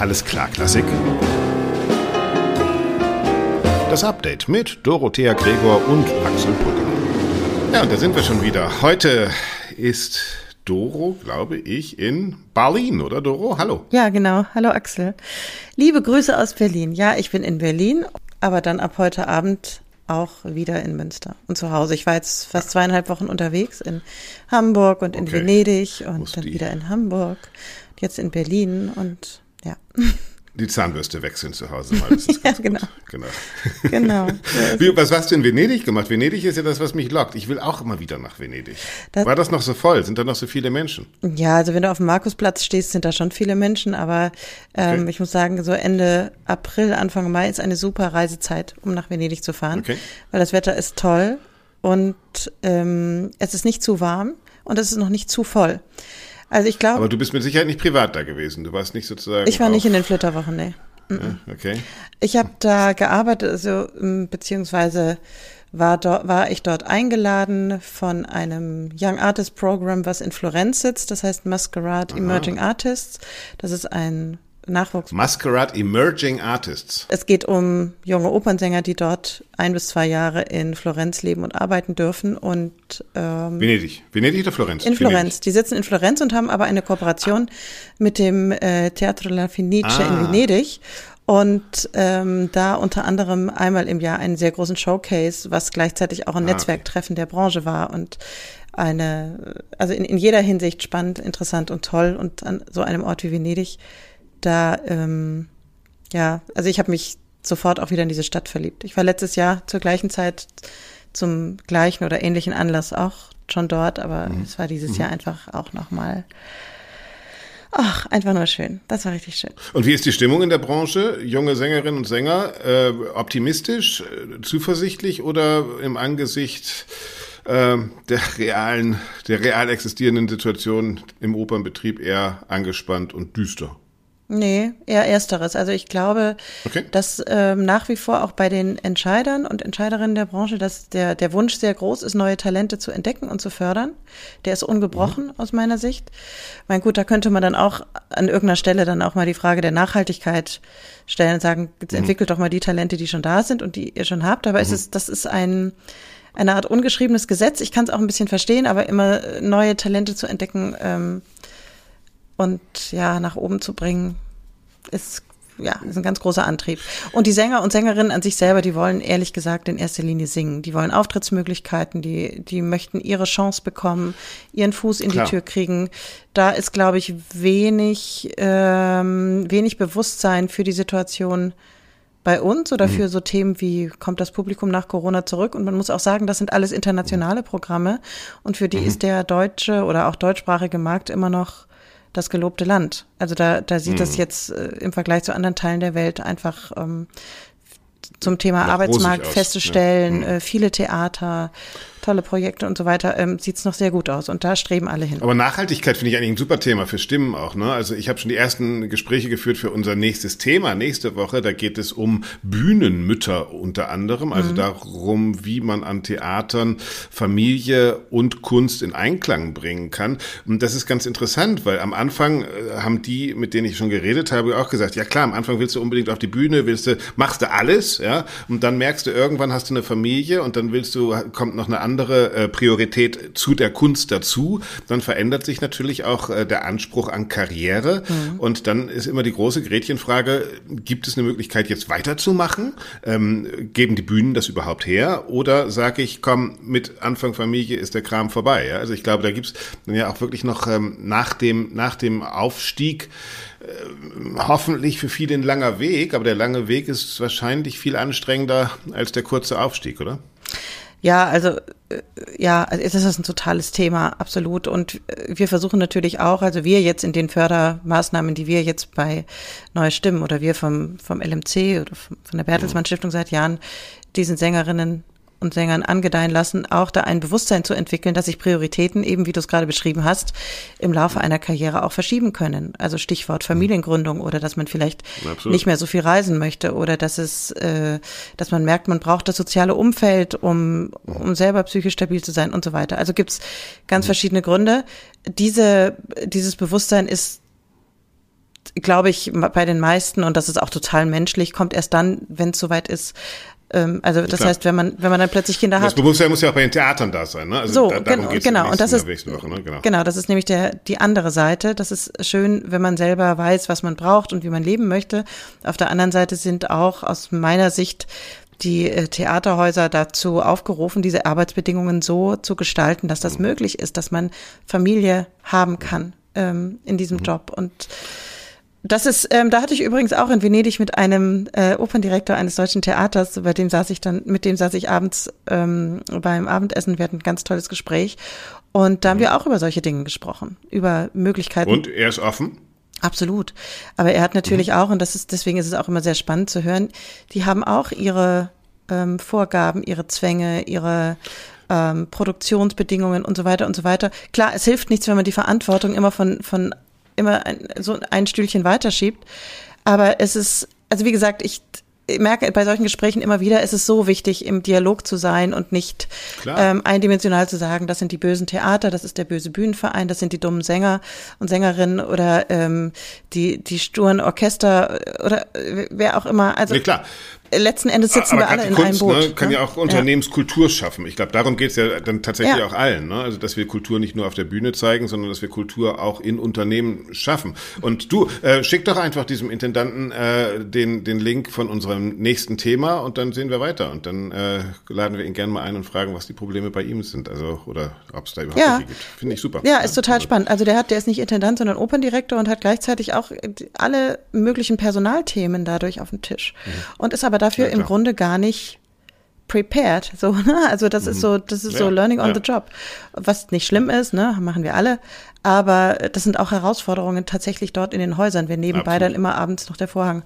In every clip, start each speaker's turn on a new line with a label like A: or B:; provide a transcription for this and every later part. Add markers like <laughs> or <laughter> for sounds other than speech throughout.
A: Alles klar, Klassik. Das Update mit Dorothea Gregor und Axel Putter. Ja, und da sind wir schon wieder. Heute ist Doro, glaube ich, in Berlin, oder Doro? Hallo.
B: Ja, genau. Hallo Axel. Liebe Grüße aus Berlin. Ja, ich bin in Berlin, aber dann ab heute Abend auch wieder in Münster und zu Hause. Ich war jetzt fast zweieinhalb Wochen unterwegs in Hamburg und in
A: Okay.
B: Venedig und
A: Muss
B: dann
A: die-
B: wieder in Hamburg, jetzt in Berlin und ja,
A: Die Zahnbürste wechseln zu Hause mal. Das ist <laughs>
B: Ja, genau.
A: Gut. genau.
B: genau. <laughs>
A: Wie, was hast du in Venedig gemacht? Venedig ist ja das, was mich lockt. Ich will auch immer wieder nach Venedig.
B: Das-
A: War das noch so voll? Sind da noch so viele Menschen?
B: Ja, also wenn du auf dem Markusplatz stehst, sind da schon viele Menschen, aber ähm,
A: Okay.
B: ich muss sagen, so Ende April, Anfang Mai ist eine super Reisezeit, um nach Venedig zu fahren,
A: Okay.
B: weil das Wetter ist toll und ähm, es ist nicht zu warm und es ist noch nicht zu voll. Also ich glaube,
A: Aber du bist mit Sicherheit nicht privat da gewesen. Du warst nicht sozusagen.
B: ich war nicht in den Flitterwochen, nee.
A: Ja, okay.
B: Ich habe da gearbeitet, also ähm, beziehungsweise war, dort, war ich dort eingeladen von einem Young Artist Program, was in Florenz sitzt. Das heißt Masquerade Emerging Artists. Das ist ein Nachwuchs.
A: Masquerade Emerging Artists.
B: Es geht um junge Opernsänger, die dort ein bis zwei Jahre in Florenz leben und arbeiten dürfen und ähm,
A: Venedig. Venedig oder Florenz?
B: in
A: Venedig.
B: Florenz. Die sitzen in Florenz und haben aber eine Kooperation mit dem äh, Teatro La Fenice
A: Ah.
B: in Venedig. Und ähm, da unter anderem einmal im Jahr einen sehr großen Showcase, was gleichzeitig auch ein
A: Ah, okay.
B: Netzwerktreffen der Branche war und eine, also in, in jeder Hinsicht spannend, interessant und toll. Und an so einem Ort wie Venedig, da, ähm, ja, also ich habe mich sofort auch wieder in diese Stadt verliebt. Ich war letztes Jahr zur gleichen Zeit zum gleichen oder ähnlichen Anlass auch schon dort, aber
A: Mhm.
B: es war dieses Jahr einfach auch nochmal, ach, einfach nur schön. Das war richtig schön.
A: Und wie ist die Stimmung in der Branche? Junge Sängerinnen und Sänger, äh, optimistisch, äh, zuversichtlich oder im Angesicht äh, der realen, der real existierenden Situation im Opernbetrieb eher angespannt und düster?
B: Nee, eher ersteres. Also ich glaube,
A: Okay.
B: dass ähm, nach wie vor auch bei den Entscheidern und Entscheiderinnen der Branche, dass der, der Wunsch sehr groß ist, neue Talente zu entdecken und zu fördern. Der ist ungebrochen aus meiner Sicht. Mein gut, da könnte man dann auch an irgendeiner Stelle dann auch mal die Frage der Nachhaltigkeit stellen und sagen, jetzt entwickelt doch mal die Talente, die schon da sind und die ihr schon habt. Aber es ist, das ist ein eine Art ungeschriebenes Gesetz. Ich kann es auch ein bisschen verstehen, aber immer äh, neue Talente zu entdecken, ähm, und ja, nach oben zu bringen, ist ja, ist ein ganz großer Antrieb. Und die Sänger und Sängerinnen an sich selber, die wollen ehrlich gesagt in erster Linie singen. Die wollen Auftrittsmöglichkeiten, die, die möchten ihre Chance bekommen, ihren Fuß in
A: Klar.
B: die Tür kriegen. Da ist, glaube ich, wenig, ähm, wenig Bewusstsein für die Situation bei uns oder für so Themen wie kommt das Publikum nach Corona zurück und man muss auch sagen, das sind alles internationale Programme und für die ist der deutsche oder auch deutschsprachige Markt immer noch das gelobte Land. Also da, da sieht das jetzt äh, im Vergleich zu anderen Teilen der Welt einfach ähm, zum Thema
A: Noch
B: Arbeitsmarkt
A: aus,
B: festzustellen,
A: ja.
B: äh, viele Theater, tolle Projekte und so weiter, ähm, sieht es noch sehr gut aus und da streben alle hin.
A: Aber Nachhaltigkeit finde ich eigentlich ein super Thema für Stimmen auch. Ne? Also ich habe schon die ersten Gespräche geführt für unser nächstes Thema nächste Woche. Da geht es um Bühnenmütter unter anderem, also darum, wie man an Theatern Familie und Kunst in Einklang bringen kann. Und das ist ganz interessant, weil am Anfang äh, haben die, mit denen ich schon geredet habe, auch gesagt, ja klar, am Anfang willst du unbedingt auf die Bühne, willst du, machst du alles, ja, und dann merkst du, irgendwann hast du eine Familie und dann willst du, kommt noch eine andere äh, Priorität zu der Kunst dazu, dann verändert sich natürlich auch äh, der Anspruch an Karriere und dann ist immer die große Gretchenfrage, gibt es eine Möglichkeit jetzt weiterzumachen? Ähm, geben die Bühnen das überhaupt her oder sage ich, komm, mit Anfang Familie ist der Kram vorbei? Ja? Also ich glaube, da gibt's dann ja auch wirklich noch ähm, nach dem nach dem Aufstieg hoffentlich für viele ein langer Weg, aber der lange Weg ist wahrscheinlich viel anstrengender als der kurze Aufstieg, oder?
B: Ja, also ja, also das ist ein totales Thema, absolut. Und äh, wir versuchen natürlich auch, also wir jetzt in den Fördermaßnahmen, die wir jetzt bei Neue Stimmen oder wir vom, vom LMC oder von der Bertelsmann Stiftung seit Jahren diesen Sängerinnen und Sängern angedeihen lassen, auch da ein Bewusstsein zu entwickeln, dass sich Prioritäten, eben wie du es gerade beschrieben hast, im Laufe einer Karriere auch verschieben können. Also Stichwort Familiengründung oder dass man vielleicht
A: Absolut.
B: nicht mehr so viel reisen möchte oder dass es, äh, dass man merkt, man braucht das soziale Umfeld, um, um selber psychisch stabil zu sein und so weiter. Also gibt's ganz verschiedene Gründe. Diese, dieses Bewusstsein ist glaube ich, bei den meisten, und das ist auch total menschlich, kommt erst dann, wenn es soweit ist, also das Klar. heißt, wenn man wenn man dann plötzlich Kinder hat. Das
A: Bewusstsein muss ja auch bei den Theatern da sein, ne?
B: Also so, da, genau, genau. Und das ist Woche, ne? genau. genau, das ist nämlich der die andere Seite. Das ist schön, wenn man selber weiß, was man braucht und wie man leben möchte. Auf der anderen Seite sind auch aus meiner Sicht die äh, Theaterhäuser dazu aufgerufen, diese Arbeitsbedingungen so zu gestalten, dass das mhm. möglich ist, dass man Familie haben kann ähm, in diesem mhm. Job und das ist, ähm, da hatte ich übrigens auch in Venedig mit einem äh, Operndirektor eines deutschen Theaters, bei dem saß ich dann, mit dem saß ich abends ähm, beim Abendessen. Wir hatten ein ganz tolles Gespräch und da mhm. haben wir auch über solche Dinge gesprochen, über Möglichkeiten.
A: Und er ist offen?
B: Absolut. Aber er hat natürlich mhm. auch, und das ist, deswegen ist es auch immer sehr spannend zu hören, die haben auch ihre ähm, Vorgaben, ihre Zwänge, ihre ähm, Produktionsbedingungen und so weiter und so weiter. Klar, es hilft nichts, wenn man die Verantwortung immer von, von immer ein, so ein Stühlchen weiterschiebt. Aber es ist, also wie gesagt, ich merke bei solchen Gesprächen immer wieder, es ist so wichtig, im Dialog zu sein und nicht ähm, eindimensional zu sagen, das sind die bösen Theater, das ist der böse Bühnenverein, das sind die dummen Sänger und Sängerinnen oder ähm, die, die sturen Orchester oder wer auch immer. Also nee,
A: klar
B: letzten Endes sitzen
A: aber
B: wir alle
A: in
B: Kunst, einem Boot.
A: Ne, kann ne? ja auch Unternehmenskultur ja. schaffen. Ich glaube, darum geht es ja dann tatsächlich ja. auch allen. Ne? Also, dass wir Kultur nicht nur auf der Bühne zeigen, sondern dass wir Kultur auch in Unternehmen schaffen. Und du, äh, schick doch einfach diesem Intendanten äh, den, den Link von unserem nächsten Thema und dann sehen wir weiter. Und dann äh, laden wir ihn gerne mal ein und fragen, was die Probleme bei ihm sind. Also, oder ob es da überhaupt
B: ja.
A: gibt. Finde ich super.
B: Ja, ist total also. spannend. Also der hat, der ist nicht Intendant, sondern Operndirektor und hat gleichzeitig auch alle möglichen Personalthemen dadurch auf dem Tisch. Mhm. Und ist aber aber dafür ja, im Grunde gar nicht prepared. So, <laughs> ne? Also das mhm. ist so, das ist ja, so Learning on ja. the Job. Was nicht schlimm ist, ne, machen wir alle. Aber das sind auch Herausforderungen tatsächlich dort in den Häusern, wenn nebenbei Absolut. dann immer abends noch der Vorhang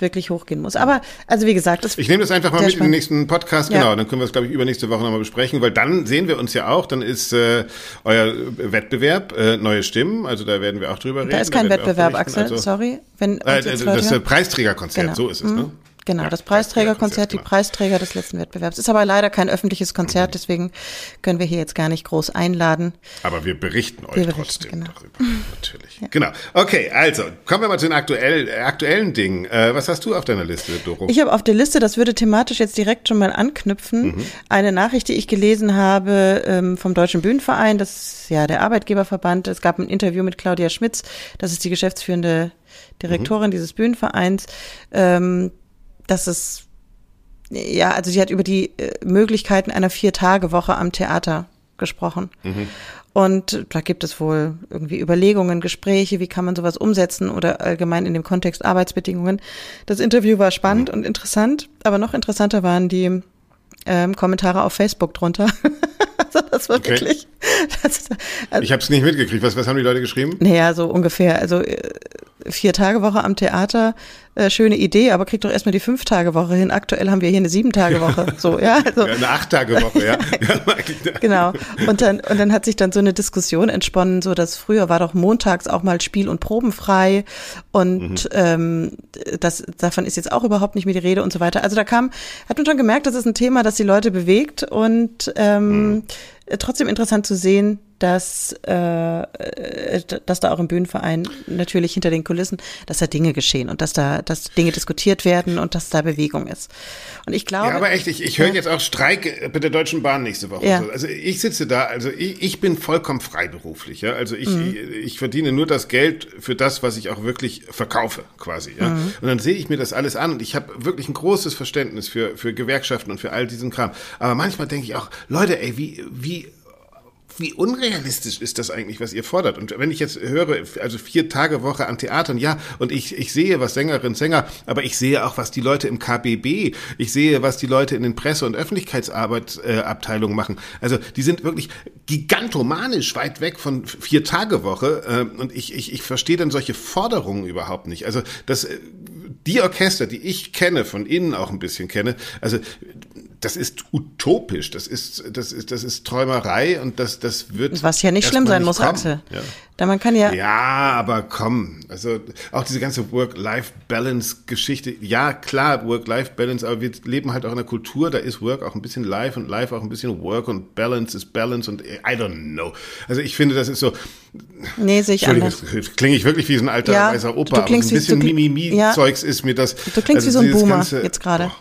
B: wirklich hochgehen muss. Aber also wie gesagt, das
A: ich nehme das einfach mal mit spannend. in den nächsten Podcast, genau. Ja. Dann können wir es glaube ich übernächste Woche nochmal besprechen, weil dann sehen wir uns ja auch. Dann ist äh, euer Wettbewerb äh, neue Stimmen, also da werden wir auch drüber reden.
B: Da ist kein Wettbewerb, Axel. Also, sorry,
A: wenn äh, das, das Preisträgerkonzert, genau. so ist es. Mhm. Ne?
B: Genau, ja, das Preisträgerkonzert, die genau. Preisträger des letzten Wettbewerbs. Ist aber leider kein öffentliches Konzert, deswegen können wir hier jetzt gar nicht groß einladen.
A: Aber wir berichten euch wir berichten, trotzdem genau. darüber. <laughs> Natürlich. Ja. Genau. Okay, also kommen wir mal zu den aktuell, aktuellen Dingen. Äh, was hast du auf deiner Liste, Doro?
B: Ich habe auf der Liste, das würde thematisch jetzt direkt schon mal anknüpfen, mhm. eine Nachricht, die ich gelesen habe ähm, vom Deutschen Bühnenverein, das ist ja der Arbeitgeberverband. Es gab ein Interview mit Claudia Schmitz, das ist die geschäftsführende Direktorin mhm. dieses Bühnenvereins. Ähm, dass es, ja, also sie hat über die äh, Möglichkeiten einer Vier-Tage-Woche am Theater gesprochen. Mhm. Und da gibt es wohl irgendwie Überlegungen, Gespräche, wie kann man sowas umsetzen oder allgemein in dem Kontext Arbeitsbedingungen. Das Interview war spannend mhm. und interessant, aber noch interessanter waren die ähm, Kommentare auf Facebook drunter. <laughs> also das war okay. wirklich. <laughs>
A: Das, also, ich habe es nicht mitgekriegt. Was, was haben die Leute geschrieben?
B: Naja, so ungefähr. Also äh, vier Tage Woche am Theater, äh, schöne Idee, aber kriegt doch erstmal die fünf Tage Woche hin. Aktuell haben wir hier eine sieben Tage Woche. So, ja, also,
A: ja eine acht Tage Woche, ja. <laughs>
B: genau. Und dann und dann hat sich dann so eine Diskussion entsponnen, so dass früher war doch montags auch mal Spiel und Probenfrei und mhm. ähm, das davon ist jetzt auch überhaupt nicht mehr die Rede und so weiter. Also da kam, hat man schon gemerkt, das ist ein Thema, das die Leute bewegt und ähm, mhm. trotzdem interessant zu sehen, dass, äh, äh, dass da auch im Bühnenverein natürlich hinter den Kulissen, dass da Dinge geschehen und dass da, dass Dinge diskutiert werden und dass da Bewegung ist. Und ich glaube.
A: Ja, aber echt, ich, ich höre jetzt auch Streik bei der Deutschen Bahn nächste Woche. Ja. Also ich sitze da, also ich, ich bin vollkommen freiberuflich, ja. Also ich, mhm. ich, ich, verdiene nur das Geld für das, was ich auch wirklich verkaufe, quasi, ja. Mhm. Und dann sehe ich mir das alles an und ich habe wirklich ein großes Verständnis für, für Gewerkschaften und für all diesen Kram. Aber manchmal denke ich auch, Leute, ey, wie, wie wie unrealistisch ist das eigentlich, was ihr fordert? Und wenn ich jetzt höre, also vier Tage Woche an Theatern, ja, und ich, ich sehe, was Sängerinnen, Sänger, aber ich sehe auch, was die Leute im KBB, ich sehe, was die Leute in den Presse- und Öffentlichkeitsarbeitsabteilungen äh, machen. Also die sind wirklich gigantomanisch weit weg von vier Tage Woche äh, und ich, ich, ich verstehe dann solche Forderungen überhaupt nicht. Also das, äh, die Orchester, die ich kenne, von innen auch ein bisschen kenne, also das ist utopisch, das ist, das ist, das ist Träumerei und das, das wird.
B: Was ja nicht schlimm sein muss, kommen. Axel. Ja. Da man kann ja.
A: Ja, aber komm, also auch diese ganze Work-Life-Balance-Geschichte. Ja, klar, Work-Life-Balance, aber wir leben halt auch in einer Kultur, da ist Work auch ein bisschen Life und Life auch ein bisschen Work und Balance ist Balance und I don't know. Also ich finde, das ist so.
B: Nee, sehe ich anders.
A: Klinge ich wirklich wie so ein alter ja, weißer Opa, aber so ein bisschen Mimimi-Zeugs ja. ist mir das.
B: Du klingst also wie so ein Boomer ganze, jetzt gerade.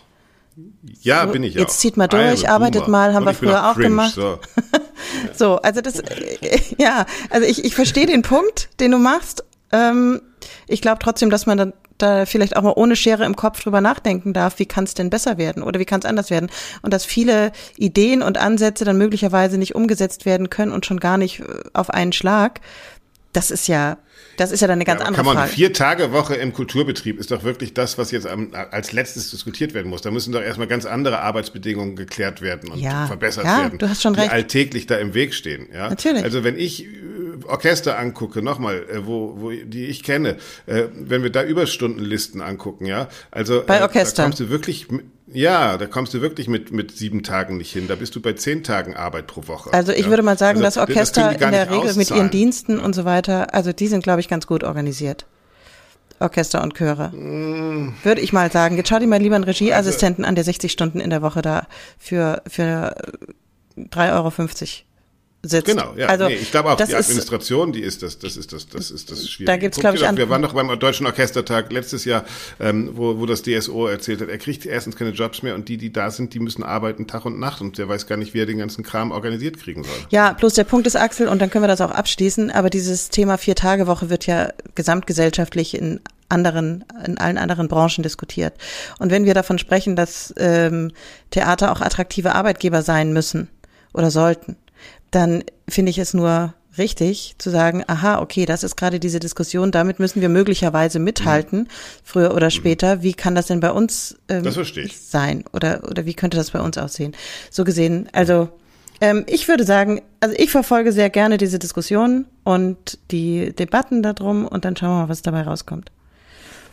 A: Ja, bin ich
B: ja. Jetzt zieht mal durch, arbeitet Boomer. mal, haben wir früher auch cringe, gemacht. So. <laughs> so, also das, <laughs> ja, also ich, ich verstehe den Punkt, den du machst. Ähm, ich glaube trotzdem, dass man da, da vielleicht auch mal ohne Schere im Kopf drüber nachdenken darf, wie kann es denn besser werden oder wie kann es anders werden. Und dass viele Ideen und Ansätze dann möglicherweise nicht umgesetzt werden können und schon gar nicht äh, auf einen Schlag. Das ist ja das ist ja dann eine ganz ja, andere
A: kann man,
B: Frage.
A: Vier Tage Woche im Kulturbetrieb ist doch wirklich das, was jetzt als letztes diskutiert werden muss. Da müssen doch erstmal ganz andere Arbeitsbedingungen geklärt werden und ja, verbessert ja, werden.
B: Du hast schon recht.
A: Die alltäglich da im Weg stehen. Ja?
B: Natürlich.
A: Also wenn ich äh, Orchester angucke, nochmal, äh, wo, wo die ich kenne, äh, wenn wir da Überstundenlisten angucken, ja, also
B: bei Orchester.
A: da kommst du wirklich ja, da kommst du wirklich mit, mit sieben Tagen nicht hin. Da bist du bei zehn Tagen Arbeit pro Woche.
B: Also ich ja. würde mal sagen, also, das Orchester das in der Regel auszahlen. mit ihren Diensten und so weiter, also die sind, glaube ich, ganz gut organisiert. Orchester und Chöre. Mm. Würde ich mal sagen. Jetzt schau dir mal lieber einen Regieassistenten also, an, der 60 Stunden in der Woche da für, für 3,50 Euro sitzt.
A: Genau, ja. Also, nee, ich glaube auch, die Administration, die ist das, das ist das, das ist das Schwierige.
B: Da gibt's, glaube ich,
A: Wir waren doch beim Deutschen Orchestertag letztes Jahr, ähm, wo, wo das DSO erzählt hat, er kriegt erstens keine Jobs mehr und die, die da sind, die müssen arbeiten Tag und Nacht und der weiß gar nicht, wie er den ganzen Kram organisiert kriegen soll.
B: Ja, bloß der Punkt ist, Axel, und dann können wir das auch abschließen, aber dieses Thema Vier-Tage-Woche wird ja gesamtgesellschaftlich in anderen, in allen anderen Branchen diskutiert. Und wenn wir davon sprechen, dass ähm, Theater auch attraktive Arbeitgeber sein müssen oder sollten, dann finde ich es nur richtig zu sagen, aha, okay, das ist gerade diese Diskussion, damit müssen wir möglicherweise mithalten, mhm. früher oder später. Wie kann das denn bei uns ähm, sein? Oder, oder wie könnte das bei uns aussehen? So gesehen, also ähm, ich würde sagen, also ich verfolge sehr gerne diese Diskussion und die Debatten darum und dann schauen wir mal, was dabei rauskommt.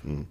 A: Mhm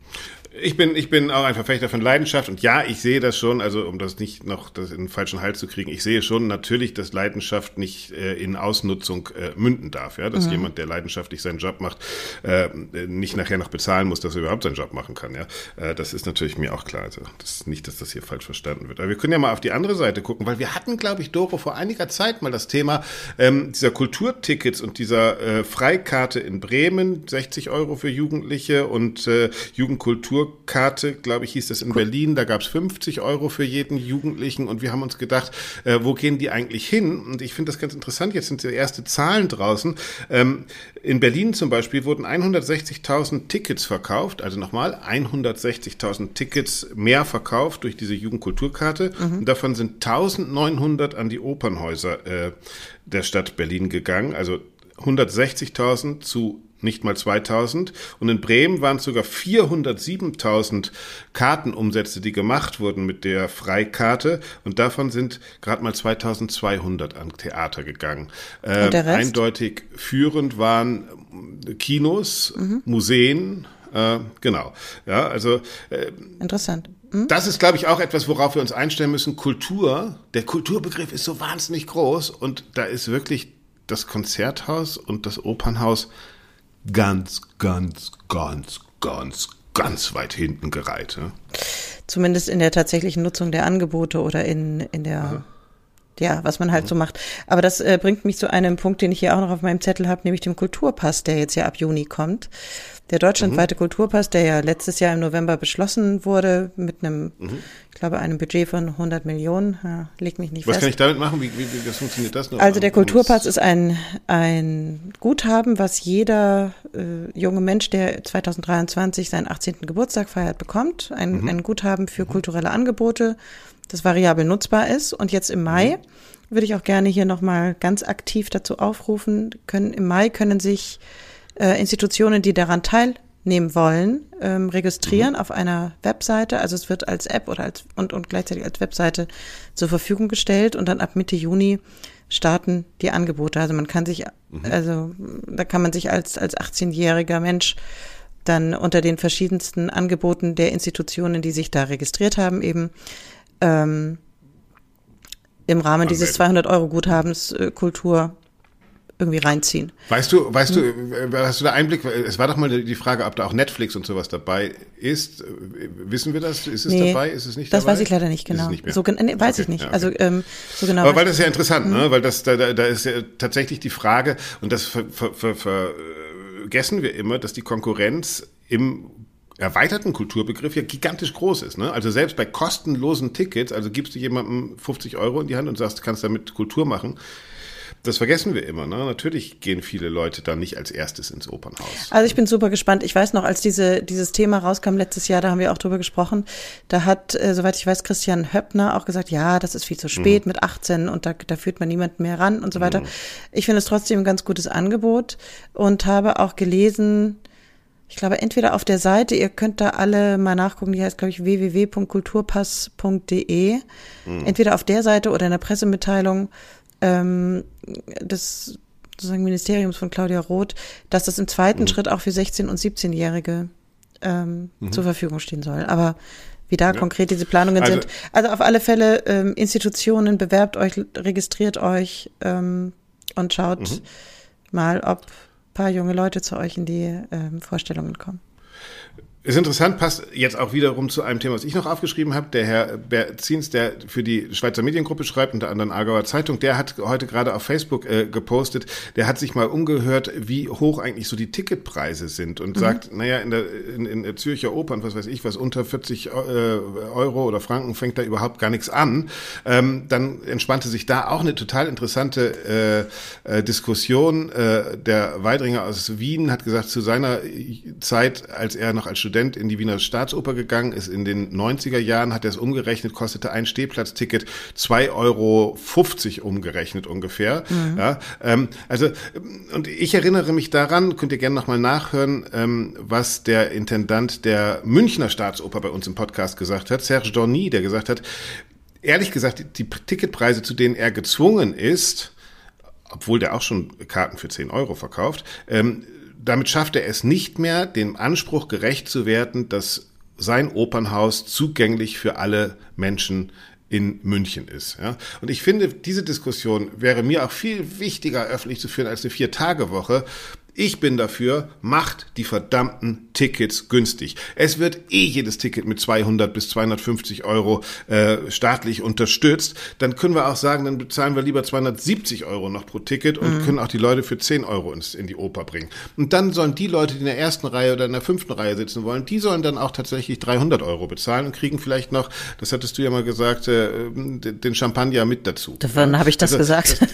A: ich bin, ich bin auch ein Verfechter von Leidenschaft und ja, ich sehe das schon, also um das nicht noch das in den falschen Hals zu kriegen, ich sehe schon natürlich, dass Leidenschaft nicht äh, in Ausnutzung äh, münden darf, ja, dass mhm. jemand, der leidenschaftlich seinen Job macht, äh, nicht nachher noch bezahlen muss, dass er überhaupt seinen Job machen kann, ja. Äh, das ist natürlich mir auch klar, also das ist nicht, dass das hier falsch verstanden wird. Aber wir können ja mal auf die andere Seite gucken, weil wir hatten, glaube ich, Doro vor einiger Zeit mal das Thema ähm, dieser Kulturtickets und dieser äh, Freikarte in Bremen, 60 Euro für Jugendliche und äh, Jugendkultur Kulturkarte, glaube ich, hieß das in cool. Berlin. Da gab es 50 Euro für jeden Jugendlichen und wir haben uns gedacht, äh, wo gehen die eigentlich hin? Und ich finde das ganz interessant. Jetzt sind die erste Zahlen draußen. Ähm, in Berlin zum Beispiel wurden 160.000 Tickets verkauft. Also nochmal 160.000 Tickets mehr verkauft durch diese Jugendkulturkarte. Mhm. Und davon sind 1900 an die Opernhäuser äh, der Stadt Berlin gegangen. Also 160.000 zu nicht mal 2000. Und in Bremen waren es sogar 407.000 Kartenumsätze, die gemacht wurden mit der Freikarte. Und davon sind gerade mal 2200 an Theater gegangen.
B: Äh,
A: eindeutig führend waren Kinos, mhm. Museen, äh, genau. Ja, also äh,
B: interessant.
A: Mhm. Das ist, glaube ich, auch etwas, worauf wir uns einstellen müssen. Kultur, der Kulturbegriff ist so wahnsinnig groß und da ist wirklich das Konzerthaus und das Opernhaus ganz, ganz, ganz, ganz, ganz weit hinten gereiht. Ja?
B: Zumindest in der tatsächlichen Nutzung der Angebote oder in, in der, mhm. ja, was man halt mhm. so macht. Aber das äh, bringt mich zu einem Punkt, den ich hier auch noch auf meinem Zettel habe, nämlich dem Kulturpass, der jetzt ja ab Juni kommt. Der deutschlandweite mhm. Kulturpass, der ja letztes Jahr im November beschlossen wurde, mit einem, mhm. ich glaube, einem Budget von 100 Millionen, ja, leg mich nicht
A: Was
B: fest.
A: kann ich damit machen? Wie, wie, wie funktioniert das noch?
B: Also der Kulturpass ist ein, ein Guthaben, was jeder äh, junge Mensch, der 2023 seinen 18. Geburtstag feiert, bekommt. Ein, mhm. ein Guthaben für mhm. kulturelle Angebote, das variabel nutzbar ist. Und jetzt im Mai mhm. würde ich auch gerne hier nochmal ganz aktiv dazu aufrufen, können, im Mai können sich äh, Institutionen, die daran teilnehmen wollen, ähm, registrieren mhm. auf einer Webseite. Also es wird als App oder als und, und gleichzeitig als Webseite zur Verfügung gestellt und dann ab Mitte Juni starten die Angebote. Also man kann sich, mhm. also da kann man sich als, als 18-jähriger Mensch dann unter den verschiedensten Angeboten der Institutionen, die sich da registriert haben, eben ähm, im Rahmen dieses 200 Euro Guthabens äh, Kultur irgendwie reinziehen.
A: Weißt du, weißt hm. du, hast du da Einblick? Es war doch mal die Frage, ob da auch Netflix und sowas dabei ist. Wissen wir das? Ist es nee, dabei? Ist es nicht
B: das
A: dabei?
B: weiß ich leider nicht genau. Nicht so, nee, weiß okay, ich nicht. Ja, okay. Also ähm, so genau.
A: Aber weil das ist ja interessant, ne? hm. ne? Weil das da, da, da ist ja tatsächlich die Frage und das ver, ver, ver, vergessen wir immer, dass die Konkurrenz im erweiterten Kulturbegriff ja gigantisch groß ist. Ne? Also selbst bei kostenlosen Tickets, also gibst du jemandem 50 Euro in die Hand und sagst, du kannst damit Kultur machen. Das vergessen wir immer. Ne? Natürlich gehen viele Leute dann nicht als erstes ins Opernhaus.
B: Also ich bin super gespannt. Ich weiß noch, als diese, dieses Thema rauskam letztes Jahr, da haben wir auch drüber gesprochen. Da hat, äh, soweit ich weiß, Christian Höppner auch gesagt, ja, das ist viel zu spät mhm. mit 18 und da, da führt man niemanden mehr ran und so weiter. Mhm. Ich finde es trotzdem ein ganz gutes Angebot und habe auch gelesen, ich glaube, entweder auf der Seite, ihr könnt da alle mal nachgucken, die heißt, glaube ich, www.kulturpass.de. Mhm. Entweder auf der Seite oder in der Pressemitteilung ähm, des sozusagen Ministeriums von Claudia Roth, dass das im zweiten mhm. Schritt auch für 16- und 17-Jährige ähm, mhm. zur Verfügung stehen soll. Aber wie da ja. konkret diese Planungen also, sind. Also auf alle Fälle ähm, Institutionen, bewerbt euch, registriert euch ähm, und schaut mhm. mal, ob paar junge Leute zu euch in die ähm, Vorstellungen kommen.
A: Ist interessant, passt jetzt auch wiederum zu einem Thema, was ich noch aufgeschrieben habe. Der Herr Berzins, der für die Schweizer Mediengruppe schreibt, unter anderem Aargauer Zeitung, der hat heute gerade auf Facebook äh, gepostet, der hat sich mal umgehört, wie hoch eigentlich so die Ticketpreise sind und mhm. sagt, naja, in der, in, in der Zürcher Opern, was weiß ich, was unter 40 äh, Euro oder Franken fängt da überhaupt gar nichts an. Ähm, dann entspannte sich da auch eine total interessante äh, äh, Diskussion. Äh, der Weidringer aus Wien hat gesagt, zu seiner Zeit, als er noch als Student Student in die Wiener Staatsoper gegangen ist in den 90er Jahren, hat er es umgerechnet, kostete ein Stehplatzticket 2,50 Euro umgerechnet ungefähr. Mhm. Ja, ähm, also, und ich erinnere mich daran, könnt ihr gerne nochmal nachhören, ähm, was der Intendant der Münchner Staatsoper bei uns im Podcast gesagt hat, Serge Dorny, der gesagt hat, ehrlich gesagt, die Ticketpreise, zu denen er gezwungen ist, obwohl der auch schon Karten für 10 Euro verkauft, ähm, damit schafft er es nicht mehr, dem Anspruch gerecht zu werden, dass sein Opernhaus zugänglich für alle Menschen in München ist. Ja? Und ich finde, diese Diskussion wäre mir auch viel wichtiger öffentlich zu führen als eine Vier-Tage-Woche, ich bin dafür, macht die verdammten Tickets günstig. Es wird eh jedes Ticket mit 200 bis 250 Euro äh, staatlich unterstützt. Dann können wir auch sagen, dann bezahlen wir lieber 270 Euro noch pro Ticket und mhm. können auch die Leute für 10 Euro ins, in die Oper bringen. Und dann sollen die Leute, die in der ersten Reihe oder in der fünften Reihe sitzen wollen, die sollen dann auch tatsächlich 300 Euro bezahlen und kriegen vielleicht noch, das hattest du ja mal gesagt, äh, den Champagner mit dazu.
B: Wann ja? habe ich das also, gesagt? Das,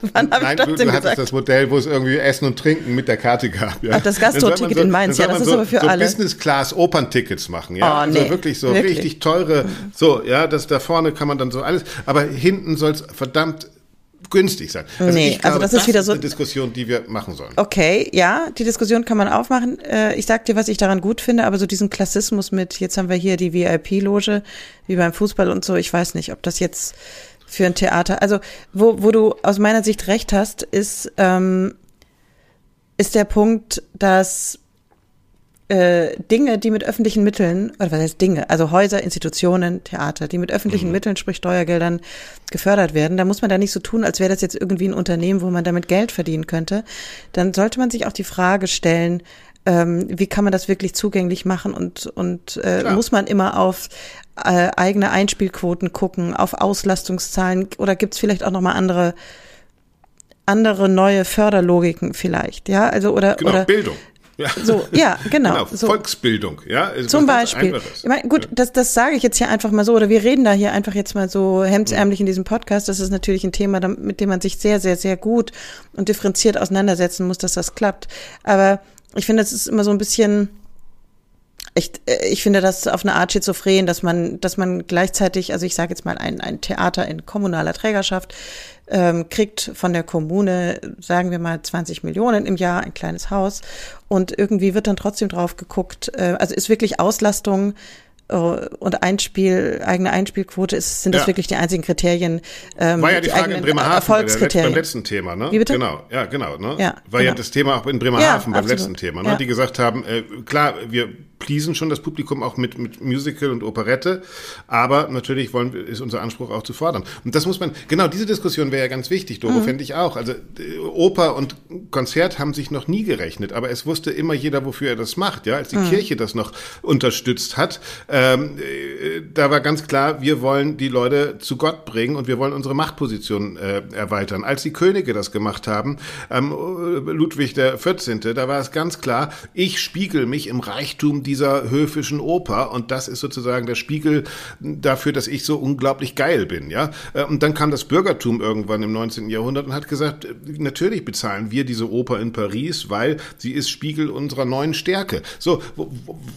A: Wann Nein, ich das du, du hattest das Modell, wo es irgendwie Essen und Trinken mit der Karte gab.
B: Ja. Ach, das Gastro-Ticket so, in Mainz, ja, das ist so, aber für
A: so
B: alle.
A: Business-Class-Opern-Tickets machen, ja. Oh, also nee. Also wirklich so wirklich? richtig teure, so, ja, das da vorne kann man dann so alles, aber hinten soll es verdammt günstig sein.
B: Also nee, glaube, also das, das ist wieder so
A: eine Diskussion, die wir machen sollen.
B: Okay, ja, die Diskussion kann man aufmachen. Äh, ich sag dir, was ich daran gut finde, aber so diesen Klassismus mit, jetzt haben wir hier die VIP-Loge, wie beim Fußball und so, ich weiß nicht, ob das jetzt für ein Theater. Also, wo, wo du aus meiner Sicht recht hast, ist, ähm, ist der Punkt, dass äh, Dinge, die mit öffentlichen Mitteln, oder was heißt Dinge, also Häuser, Institutionen, Theater, die mit öffentlichen mhm. Mitteln, sprich Steuergeldern, gefördert werden, da muss man da nicht so tun, als wäre das jetzt irgendwie ein Unternehmen, wo man damit Geld verdienen könnte. Dann sollte man sich auch die Frage stellen, ähm, wie kann man das wirklich zugänglich machen und, und äh, muss man immer auf äh, eigene Einspielquoten gucken, auf Auslastungszahlen oder gibt es vielleicht auch nochmal andere andere neue Förderlogiken vielleicht, ja, also oder
A: genau,
B: oder
A: Bildung.
B: Ja. So, ja, genau. genau
A: so. Volksbildung, ja.
B: Also Zum Beispiel. Ich meine, gut, das, das sage ich jetzt hier einfach mal so, oder wir reden da hier einfach jetzt mal so hemdsärmlich in diesem Podcast. Das ist natürlich ein Thema, mit dem man sich sehr, sehr, sehr gut und differenziert auseinandersetzen muss, dass das klappt. Aber ich finde, es ist immer so ein bisschen, ich, äh, ich finde das auf eine Art schizophren, dass man, dass man gleichzeitig, also ich sage jetzt mal, ein, ein Theater in kommunaler Trägerschaft ähm, kriegt von der Kommune, sagen wir mal, 20 Millionen im Jahr, ein kleines Haus. Und irgendwie wird dann trotzdem drauf geguckt, äh, also ist wirklich Auslastung äh, und Einspiel, eigene Einspielquote ist, sind das wirklich die einzigen Kriterien.
A: Ähm, War ja die, die Frage in Bremerhaven beim letzten Thema, ne?
B: Wie bitte?
A: Genau, ja, genau, ne?
B: Ja,
A: War genau. ja das Thema auch in Bremerhaven ja, beim letzten Thema, ne? Ja. Die gesagt haben, äh, klar, wir pleasen schon das Publikum auch mit, mit Musical und Operette. Aber natürlich wollen, ist unser Anspruch auch zu fordern. Und das muss man, genau, diese Diskussion wäre ja ganz wichtig, Doro, mhm. fände ich auch. Also Oper und Konzert haben sich noch nie gerechnet, aber es wusste immer jeder, wofür er das macht. Ja, als die mhm. Kirche das noch unterstützt hat, ähm, äh, da war ganz klar, wir wollen die Leute zu Gott bringen und wir wollen unsere Machtposition äh, erweitern. Als die Könige das gemacht haben, ähm, Ludwig der 14., da war es ganz klar, ich spiegel mich im Reichtum dieser höfischen Oper und das ist sozusagen der Spiegel dafür, dass ich so unglaublich geil bin, ja. Äh, und dann kam das Bürgertum irgendwann im 19. Jahrhundert und hat gesagt, äh, natürlich bezahlen wir diese Oper in Paris, weil sie ist Spiegel unserer neuen Stärke. So,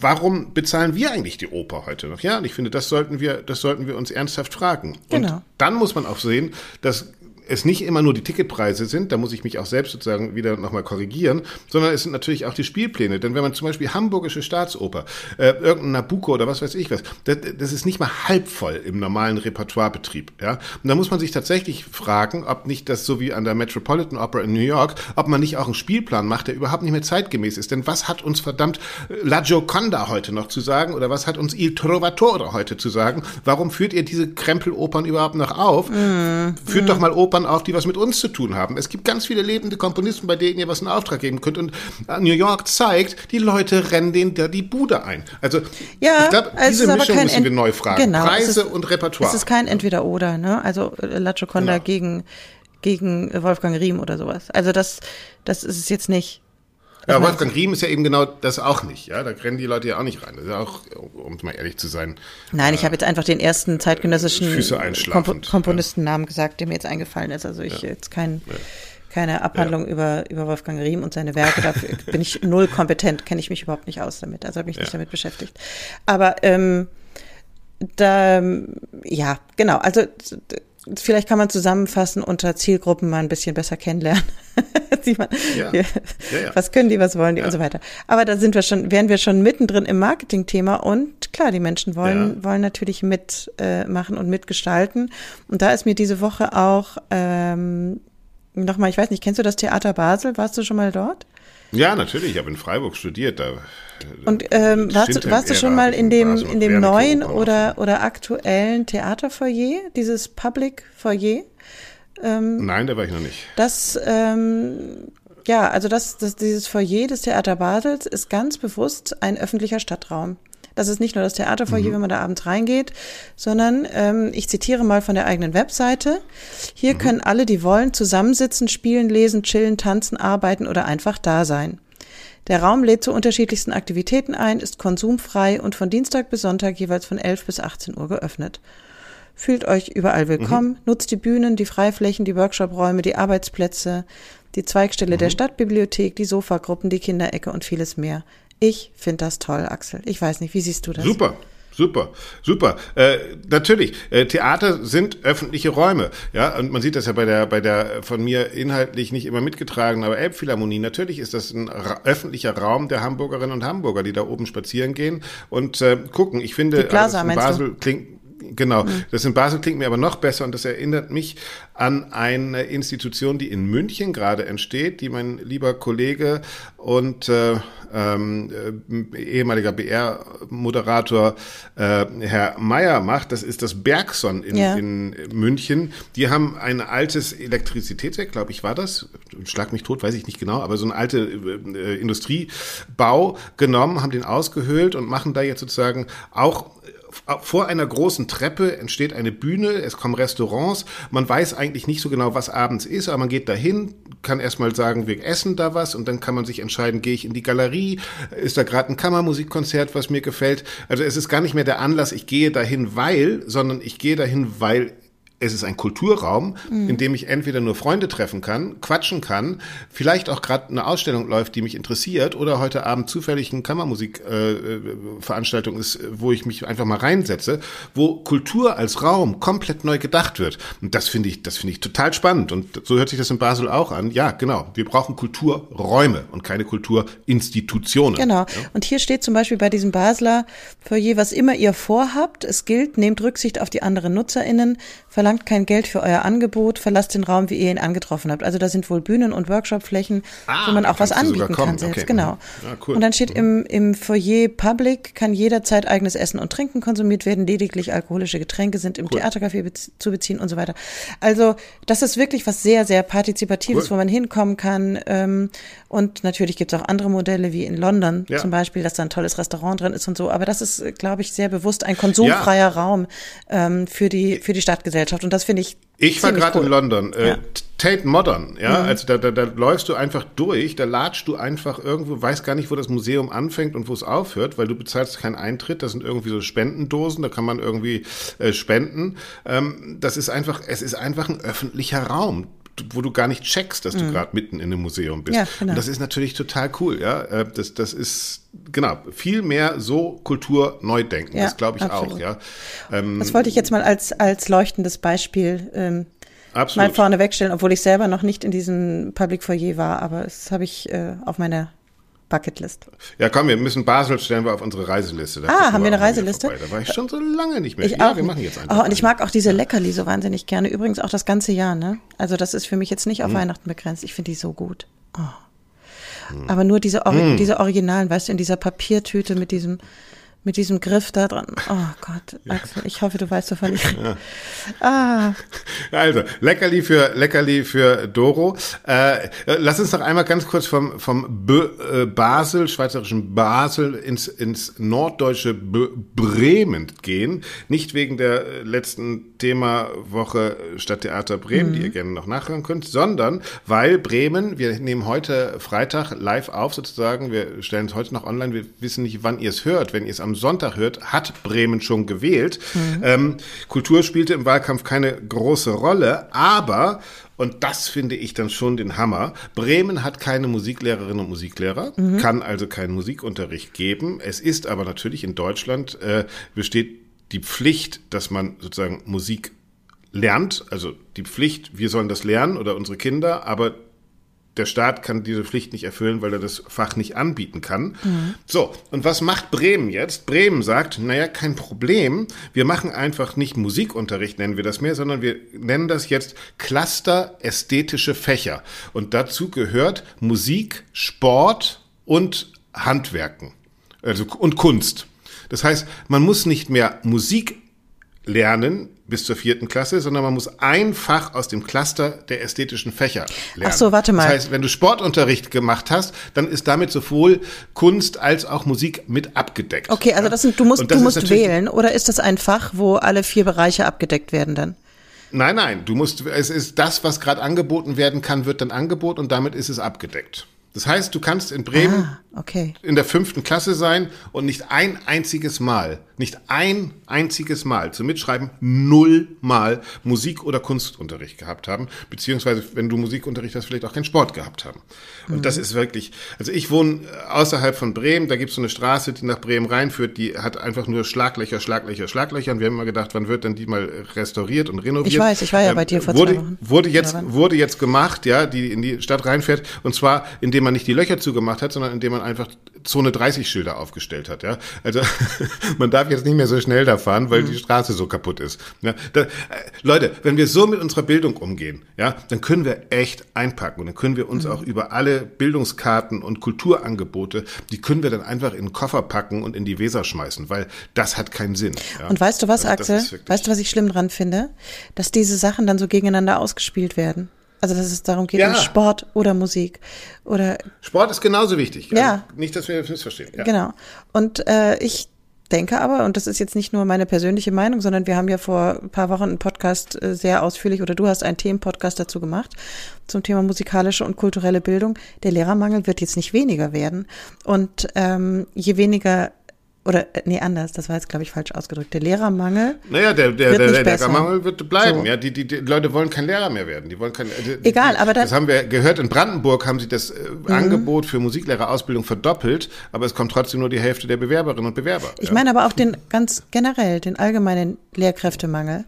A: warum bezahlen wir eigentlich die Oper heute noch? Ja, und ich finde, das sollten wir, das sollten wir uns ernsthaft fragen. Genau. Und dann muss man auch sehen, dass es nicht immer nur die Ticketpreise sind, da muss ich mich auch selbst sozusagen wieder nochmal korrigieren, sondern es sind natürlich auch die Spielpläne. Denn wenn man zum Beispiel Hamburgische Staatsoper, äh, irgendein Nabucco oder was weiß ich was, das, das ist nicht mal halb voll im normalen Repertoirebetrieb. Ja? Und da muss man sich tatsächlich fragen, ob nicht das so wie an der Metropolitan Opera in New York, ob man nicht auch einen Spielplan macht, der überhaupt nicht mehr zeitgemäß ist. Denn was hat uns verdammt äh, La Gioconda heute noch zu sagen oder was hat uns Il Trovatore heute zu sagen? Warum führt ihr diese Krempelopern überhaupt noch auf? Mm, Führt mm. doch mal Opern Opern auf, die was mit uns zu tun haben. Es gibt ganz viele lebende Komponisten, bei denen ihr was in Auftrag geben könnt. Und New York zeigt, die Leute rennen denen da die Bude ein. Also
B: ja,
A: ich glaube, diese Mischung müssen Ent wir neu fragen.
B: Genau,
A: Preise
B: ist,
A: und Repertoire.
B: Es ist kein Entweder-Oder. Ne? Also äh, La Gioconda genau. gegen gegen Wolfgang Riem oder sowas. Also das, das ist es jetzt nicht.
A: Ja, Wolfgang Riem ist ja eben genau das auch nicht. Ja, da rennen die Leute ja auch nicht rein. Das ist ja auch, um mal ehrlich zu sein.
B: Nein, äh, ich habe jetzt einfach den ersten zeitgenössischen Komp Komponistennamen ja. gesagt, der mir jetzt eingefallen ist. Also ich ja. jetzt kein, keine Abhandlung über, über Wolfgang Riem und seine Werke. Dafür <laughs> bin ich null kompetent, kenne ich mich überhaupt nicht aus damit. Also habe ich nicht damit beschäftigt. Aber ähm, da, ja, genau. Also vielleicht kann man zusammenfassen unter Zielgruppen mal ein bisschen besser kennenlernen. <laughs> man, ja. Ja, ja, was können die, was wollen die und so weiter. Aber da sind wir schon, wären wir schon mittendrin im Marketingthema und klar, die Menschen wollen, wollen natürlich mitmachen äh, und mitgestalten. Und da ist mir diese Woche auch ähm, nochmal, ich weiß nicht, kennst du das Theater Basel? Warst du schon mal dort?
A: Ja, natürlich. Ich habe in Freiburg studiert. Da,
B: und ähm, warst, du, warst du schon mal in dem, in dem neuen oder, oder aktuellen Theaterfoyer, dieses Public Foyer?
A: Ähm, Nein, da war ich noch nicht.
B: Das, ähm, ja, also das, das, dieses Foyer des Theater Basels ist ganz bewusst ein öffentlicher Stadtraum. Das ist nicht nur das Theaterfoyer, mhm. wenn man da abends reingeht, sondern ähm, ich zitiere mal von der eigenen Webseite. Hier mhm. können alle, die wollen, zusammensitzen, spielen, lesen, chillen, tanzen, arbeiten oder einfach da sein. Der Raum lädt zu unterschiedlichsten Aktivitäten ein, ist konsumfrei und von Dienstag bis Sonntag jeweils von 11 bis 18 Uhr geöffnet. Fühlt euch überall willkommen, mhm. nutzt die Bühnen, die Freiflächen, die Workshopräume, die Arbeitsplätze, die Zweigstelle mhm. der Stadtbibliothek, die Sofagruppen, die Kinderecke und vieles mehr. Ich finde das toll, Axel. Ich weiß nicht, wie siehst du das?
A: Super. Super, super. Äh, natürlich, äh, Theater sind öffentliche Räume, ja, und man sieht das ja bei der bei der von mir inhaltlich nicht immer mitgetragenen, aber Elbphilharmonie. Natürlich ist das ein ra öffentlicher Raum der Hamburgerinnen und Hamburger, die da oben spazieren gehen und äh, gucken. Ich finde,
B: die Plaza,
A: also Basel klingt Genau, mhm. das in Basel klingt mir aber noch besser und das erinnert mich an eine Institution, die in München gerade entsteht, die mein lieber Kollege und äh, ähm, äh, ehemaliger BR-Moderator äh, Herr Meyer macht. Das ist das Bergson in, ja. in München. Die haben ein altes Elektrizitätswerk, glaube ich, war das. Schlag mich tot, weiß ich nicht genau, aber so ein alte äh, Industriebau genommen, haben den ausgehöhlt und machen da jetzt sozusagen auch vor einer großen Treppe entsteht eine Bühne, es kommen Restaurants. Man weiß eigentlich nicht so genau, was abends ist, aber man geht dahin, kann erstmal sagen, wir essen da was und dann kann man sich entscheiden, gehe ich in die Galerie, ist da gerade ein Kammermusikkonzert, was mir gefällt. Also es ist gar nicht mehr der Anlass, ich gehe dahin, weil, sondern ich gehe dahin, weil es ist ein Kulturraum, mhm. in dem ich entweder nur Freunde treffen kann, quatschen kann, vielleicht auch gerade eine Ausstellung läuft, die mich interessiert, oder heute Abend zufällig eine Kammermusikveranstaltung äh, ist, wo ich mich einfach mal reinsetze, wo Kultur als Raum komplett neu gedacht wird. Und das finde ich, das finde ich total spannend. Und so hört sich das in Basel auch an. Ja, genau. Wir brauchen Kulturräume und keine Kulturinstitutionen.
B: Genau. Ja? Und hier steht zum Beispiel bei diesem Basler Foyer, was immer ihr vorhabt, es gilt, nehmt Rücksicht auf die anderen NutzerInnen, verlangt kein Geld für euer Angebot, verlasst den Raum, wie ihr ihn angetroffen habt. Also da sind wohl Bühnen und Workshopflächen, ah, wo man auch was anbieten kann selbst. Okay. Genau. Ja, cool. Und dann steht mhm. im, im Foyer Public kann jederzeit eigenes Essen und Trinken konsumiert werden, lediglich alkoholische Getränke sind im cool. Theatercafé bez zu beziehen und so weiter. Also das ist wirklich was sehr, sehr Partizipatives, cool. wo man hinkommen kann. Ähm, und natürlich gibt es auch andere Modelle, wie in London ja. zum Beispiel, dass da ein tolles Restaurant drin ist und so. Aber das ist, glaube ich, sehr bewusst ein konsumfreier ja. Raum ähm, für, die, für die Stadtgesellschaft. Und das finde ich.
A: Ich war gerade cool. in London. Äh, ja. Tate Modern, ja, mhm. also da, da, da läufst du einfach durch, da latschst du einfach irgendwo, weißt gar nicht, wo das Museum anfängt und wo es aufhört, weil du bezahlst keinen Eintritt, das sind irgendwie so Spendendosen, da kann man irgendwie äh, spenden. Ähm, das ist einfach, es ist einfach ein öffentlicher Raum wo du gar nicht checkst, dass du mhm. gerade mitten in einem Museum bist. Ja, genau. Und das ist natürlich total cool, ja. Äh, das, das ist genau viel mehr so Kultur neu denken. Ja, das glaube ich absolut. auch, ja.
B: Ähm, das wollte ich jetzt mal als als leuchtendes Beispiel ähm, Absolut. mal vorne wegstellen, obwohl ich selber noch nicht in diesem Public Foyer war, aber das habe ich äh, auf meiner Bucketlist.
A: Ja, komm, wir müssen Basel stellen wir auf unsere Reiseliste.
B: Da ah, haben wir eine Reiseliste?
A: Da war ich schon so lange nicht mehr.
B: Ich ja, auch. wir machen jetzt einfach. Oh, und ich mag auch diese Leckerli so wahnsinnig gerne. Übrigens auch das ganze Jahr, ne? Also das ist für mich jetzt nicht auf hm. Weihnachten begrenzt. Ich finde die so gut. Oh. Hm. Aber nur diese, Ori hm. diese Originalen, weißt du, in dieser Papiertüte mit diesem mit diesem Griff da dran. <laughs> Oh Gott, Axel, ich hoffe, du weißt, wovon ich. Ja. <laughs>
A: Ah. Also, Leckerli für Leckerli für Doro. Äh, lass uns noch einmal ganz kurz vom, vom B äh, Basel, schweizerischen Basel, ins, ins norddeutsche B Bremen gehen. Nicht wegen der letzten Themawoche Stadttheater Bremen, mhm. die ihr gerne noch nachhören könnt, sondern weil Bremen, wir nehmen heute Freitag live auf sozusagen, wir stellen es heute noch online, wir wissen nicht, wann ihr es hört. Wenn ihr es am Sonntag hört, hat Bremen schon gewählt. Mhm. Ähm, Kultur spielte im Wahlkampf keine große Rolle, aber und das finde ich dann schon den Hammer. Bremen hat keine Musiklehrerinnen und Musiklehrer, mhm. kann also keinen Musikunterricht geben. Es ist aber natürlich in Deutschland äh, besteht die Pflicht, dass man sozusagen Musik lernt, also die Pflicht, wir sollen das lernen oder unsere Kinder, aber der Staat kann diese Pflicht nicht erfüllen, weil er das Fach nicht anbieten kann. Mhm. So, und was macht Bremen jetzt? Bremen sagt, naja, kein Problem, wir machen einfach nicht Musikunterricht, nennen wir das mehr, sondern wir nennen das jetzt Cluster ästhetische Fächer. Und dazu gehört Musik, Sport und Handwerken. Also, und Kunst. Das heißt, man muss nicht mehr Musik lernen bis zur vierten Klasse, sondern man muss einfach aus dem Cluster der ästhetischen Fächer lernen.
B: Ach so, warte mal.
A: Das heißt, wenn du Sportunterricht gemacht hast, dann ist damit sowohl Kunst als auch Musik mit abgedeckt.
B: Okay, also das sind, du musst, du musst wählen oder ist das ein Fach, wo alle vier Bereiche abgedeckt werden dann?
A: Nein, nein, du musst, es ist das, was gerade angeboten werden kann, wird dann angeboten und damit ist es abgedeckt. Das heißt, du kannst in Bremen
B: ah, okay.
A: in der fünften Klasse sein und nicht ein einziges Mal, nicht ein einziges Mal zum Mitschreiben null Mal Musik- oder Kunstunterricht gehabt haben, beziehungsweise wenn du Musikunterricht hast, vielleicht auch keinen Sport gehabt haben. Und mhm. das ist wirklich, also ich wohne außerhalb von Bremen, da gibt es so eine Straße, die nach Bremen reinführt, die hat einfach nur Schlaglöcher, Schlaglöcher, Schlaglöcher und wir haben immer gedacht, wann wird denn die mal restauriert und renoviert?
B: Ich weiß, ich war ja ähm, bei dir vor
A: wurde,
B: zwei Wochen.
A: Wurde jetzt, wurde jetzt gemacht, ja, die in die Stadt reinfährt und zwar indem indem man nicht die Löcher zugemacht hat, sondern indem man einfach Zone 30 Schilder aufgestellt hat. Ja, also <laughs> man darf jetzt nicht mehr so schnell da fahren, weil mhm. die Straße so kaputt ist. Ja, da, äh, Leute, wenn wir so mit unserer Bildung umgehen, ja, dann können wir echt einpacken und dann können wir uns mhm. auch über alle Bildungskarten und Kulturangebote, die können wir dann einfach in den Koffer packen und in die Weser schmeißen, weil das hat keinen Sinn.
B: Ja? Und weißt du was, also, Axel? Weißt du, was ich schlimm dran finde? Dass diese Sachen dann so gegeneinander ausgespielt werden. Also dass es darum geht, ja. um Sport oder Musik oder
A: Sport ist genauso wichtig.
B: Also ja.
A: Nicht, dass wir das missverstehen. Ja.
B: Genau. Und äh, ich denke aber, und das ist jetzt nicht nur meine persönliche Meinung, sondern wir haben ja vor ein paar Wochen einen Podcast äh, sehr ausführlich oder du hast einen Themenpodcast dazu gemacht zum Thema musikalische und kulturelle Bildung. Der Lehrermangel wird jetzt nicht weniger werden. Und ähm, je weniger oder äh, nee, anders, das war jetzt, glaube ich, falsch ausgedrückt. Der Lehrermangel.
A: Naja, der, der, der, Lehrermangel wird bleiben. So. Ja, die, die, die Leute wollen kein Lehrer mehr werden. Die wollen kein. Die,
B: Egal, aber
A: das. Das haben wir gehört. In Brandenburg haben sie das äh, mhm. Angebot für Musiklehrerausbildung verdoppelt, aber es kommt trotzdem nur die Hälfte der Bewerberinnen und Bewerber.
B: Ich ja. meine aber auch den ganz generell, den allgemeinen Lehrkräftemangel,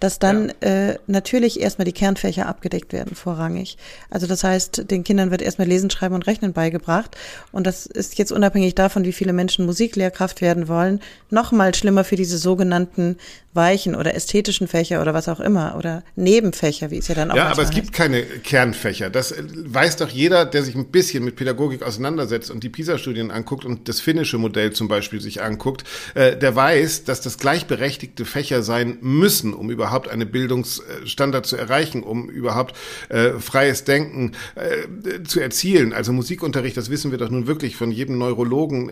B: dass dann ja. äh, natürlich erstmal die Kernfächer abgedeckt werden, vorrangig. Also das heißt, den Kindern wird erstmal Lesen, Schreiben und Rechnen beigebracht. Und das ist jetzt unabhängig davon, wie viele Menschen Musiklehrkraft werden wollen, noch mal schlimmer für diese sogenannten weichen oder ästhetischen Fächer oder was auch immer oder Nebenfächer, wie es ja dann auch
A: Ja, aber es
B: heißt.
A: gibt keine Kernfächer. Das äh, weiß doch jeder, der sich ein bisschen mit Pädagogik auseinandersetzt und die PISA-Studien anguckt und das finnische Modell zum Beispiel sich anguckt, äh, der weiß, dass das gleichberechtigte Fächer sein müssen, um überhaupt einen Bildungsstandard zu erreichen, um überhaupt äh, freies Denken äh, zu erzielen. Also Musikunterricht, das wissen wir doch nun wirklich von jedem Neurologen,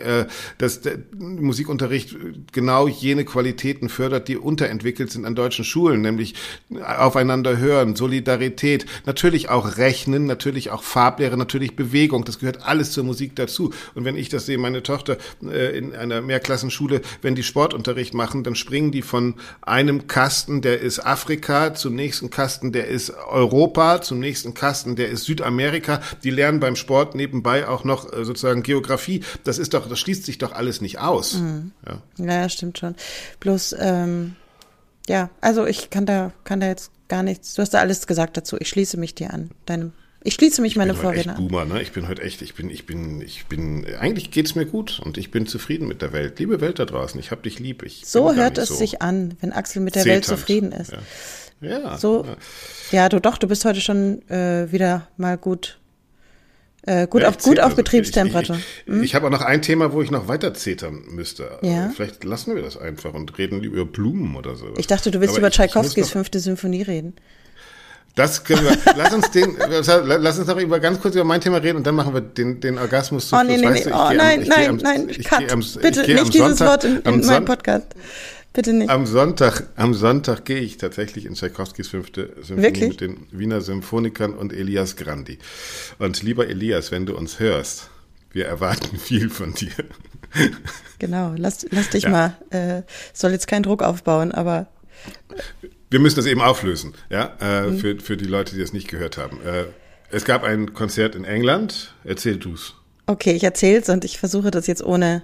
A: dass der Musikunterricht genau jene Qualitäten fördert, die unterentwickelt sind an deutschen Schulen, nämlich aufeinander hören, Solidarität, natürlich auch Rechnen, natürlich auch Farblehre, natürlich Bewegung, das gehört alles zur Musik dazu. Und wenn ich das sehe, meine Tochter äh, in einer Mehrklassenschule, wenn die Sportunterricht machen, dann springen die von einem Kasten, der ist Afrika, zum nächsten Kasten, der ist Europa, zum nächsten Kasten, der ist Südamerika. Die lernen beim Sport nebenbei auch noch äh, sozusagen Geografie. Das ist doch, das schließt sich doch alles nicht aus.
B: Mhm.
A: Ja.
B: Ja, stimmt schon. Bloß, ähm, ja, also ich kann da, kann da jetzt gar nichts. Du hast da alles gesagt dazu. Ich schließe mich dir an. Deinem, ich schließe mich meine
A: Ich bin heute echt
B: Vorredner an.
A: Boomer, ne? Ich bin heute echt, ich bin, ich bin, ich bin, eigentlich geht's mir gut und ich bin zufrieden mit der Welt. Liebe Welt da draußen, ich hab dich lieb. Ich
B: So hört es
A: so
B: sich an, wenn Axel mit der Welt
A: zeternd.
B: zufrieden ist.
A: Ja, ja
B: So,
A: ja.
B: ja, du doch, du bist heute schon äh, wieder mal gut, äh, gut
A: Ja,
B: auf, gut auf
A: so viel.
B: Betriebstemperatur.
A: Ich, ich, ich habe auch noch ein Thema, wo ich noch weiter zetern müsste.
B: Ja.
A: Vielleicht lassen wir das einfach und reden über Blumen oder so.
B: Ich dachte, du willst
A: Aber
B: über Tschaikowskis fünfte Symphonie reden.
A: Das können wir. lass uns den, <laughs> lass uns noch über ganz kurz über mein Thema reden und dann machen wir den, den Orgasmus
B: Oh,
A: zum
B: nee, nee, nee. Oh, nein, nein, nein. Cut. Bitte nicht dieses
A: Sonntag,
B: Wort in, in meinem Podcast. Bitte nicht.
A: Am Sonntag, am Sonntag gehe ich tatsächlich in Tschaikowskis fünfte Symphonie
B: Wirklich?
A: mit den Wiener Symphonikern und Elias Grandi. Und lieber Elias, wenn du uns hörst, wir erwarten <laughs> viel von dir.
B: Genau, lass, lass dich
A: Ja.
B: mal. Äh, soll jetzt keinen Druck aufbauen, aber
A: Wir müssen das eben auflösen, ja, äh,
B: Mhm.
A: für, für die Leute, die das nicht gehört haben. Äh, es gab ein Konzert in England. Erzähl du's.
B: okay, ich erzähl's und ich versuche das jetzt ohne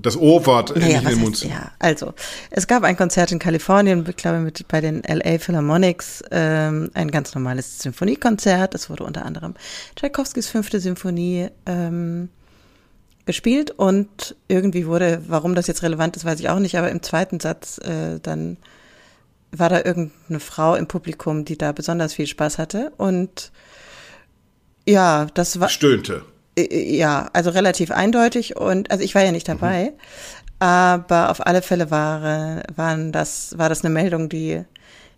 A: Das O-Wort
B: Naja,
A: nicht in den Mund
B: heißt, ja, also es gab ein Konzert in Kalifornien, ich glaube mit bei den LA Philharmonics, ähm, ein ganz normales Symphoniekonzert. Es wurde unter anderem Tchaikovskis fünfte Symphonie ähm, gespielt und irgendwie wurde, warum das jetzt relevant ist, weiß ich auch nicht, aber im zweiten Satz äh, dann war da irgendeine Frau im Publikum, die da besonders viel Spaß hatte und ja, das war
A: Stöhnte.
B: Äh, ja, also relativ eindeutig und also ich war ja nicht dabei, aber auf alle Fälle war, waren das, war das eine Meldung, die,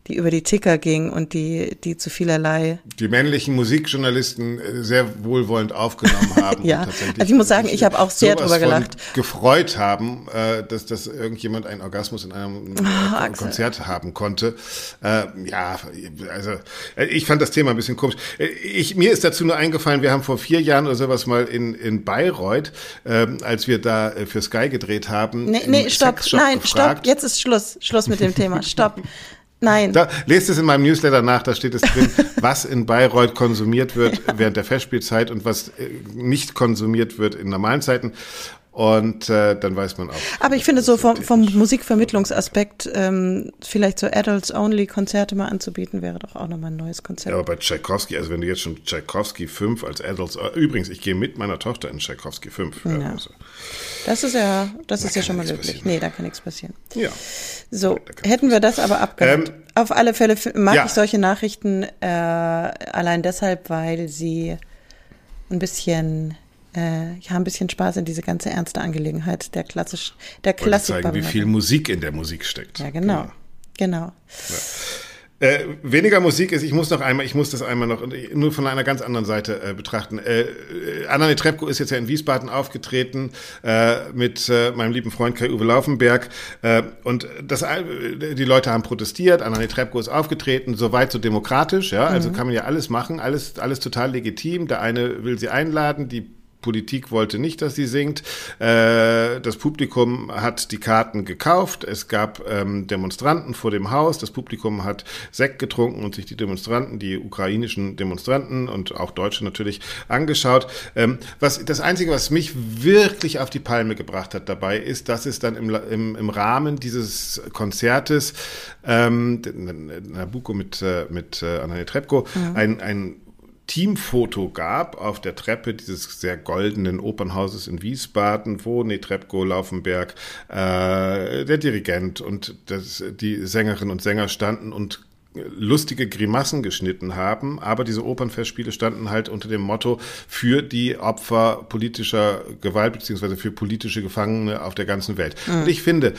B: die über die Ticker ging und die, die zu vielerlei.
A: Die männlichen Musikjournalisten äh, sehr wohlwollend aufgenommen <laughs> haben.
B: Ja,
A: tatsächlich
B: also ich muss sagen, ich habe auch sehr drüber gelacht.
A: gefreut haben, äh, dass, dass irgendjemand einen Orgasmus in einem
B: Axel.
A: Konzert haben konnte. Äh, ja, also ich fand das Thema ein bisschen komisch. Ich, mir ist dazu nur eingefallen, wir haben vor vier Jahren oder sowas mal in, in Bayreuth, ähm, als wir da für Sky gedreht haben.
B: Nee, nee, stopp, nein,
A: gefragt.
B: stopp, jetzt ist Schluss, Schluss mit dem Thema, stopp. <laughs> Nein.
A: Da, lest es in meinem Newsletter nach, da steht es drin, <laughs> was in Bayreuth konsumiert wird während der Festspielzeit und was äh, nicht konsumiert wird in normalen Zeiten. Und äh, dann weiß man auch.
B: Aber ich finde so vom, vom. Musikvermittlungsaspekt, ähm, vielleicht so Adults-Only-Konzerte mal anzubieten, wäre doch auch nochmal ein neues
A: Ja,
B: Konzept.
A: aber bei Tchaikovsky, also wenn du jetzt schon Tchaikovsky 5 als Adults, äh, übrigens, ich gehe mit meiner Tochter in Tchaikovsky 5.
B: Ja.
A: Also,
B: Das ist ja, das ist ja schon mal löblich.
A: passieren.
B: Nee, da kann nichts passieren.
A: ja.
B: So,
A: Da
B: hätten wir das aber abgehakt.
A: Ähm,
B: Auf alle Fälle mag
A: ja.
B: ich solche Nachrichten äh, allein deshalb, weil sie ein bisschen, äh, ja, ein bisschen Spaß in diese ganze ernste Angelegenheit der klassisch, der Klassik.
A: zeigen, wie viel Musik in der Musik steckt.
B: Ja, genau. Genau.
A: Äh, weniger Musik ist, ich muss noch einmal, ich muss das einmal noch nur von einer ganz anderen Seite äh, betrachten. Äh, äh, Anna Netrebko ist jetzt ja in Wiesbaden aufgetreten äh, mit äh, meinem lieben Freund Kai-Uwe Laufenberg äh, und das, die Leute haben protestiert, Anna Netrebko ist aufgetreten, soweit so demokratisch, ja, also kann man ja alles machen, alles, alles total legitim. Der eine will sie einladen, die Politik wollte nicht, dass sie singt. Äh, das Publikum hat die Karten gekauft. Es gab ähm, Demonstranten vor dem Haus. Das Publikum hat Sekt getrunken und sich die Demonstranten, die ukrainischen Demonstranten und auch Deutsche natürlich angeschaut. Ähm, was das Einzige, was mich wirklich auf die Palme gebracht hat dabei, ist, dass es dann im, im, im Rahmen dieses Konzertes ähm, Nabucco mit, äh, mit äh, Anna Netrebko ein, ein Teamfoto gab auf der Treppe dieses sehr goldenen Opernhauses in Wiesbaden, wo Netrebko, Laufenberg, äh, der Dirigent und das, die Sängerinnen und Sänger standen und lustige Grimassen geschnitten haben, aber diese Opernfestspiele standen halt unter dem Motto für die Opfer politischer Gewalt beziehungsweise für politische Gefangene auf der ganzen Welt. Mhm. Und ich finde,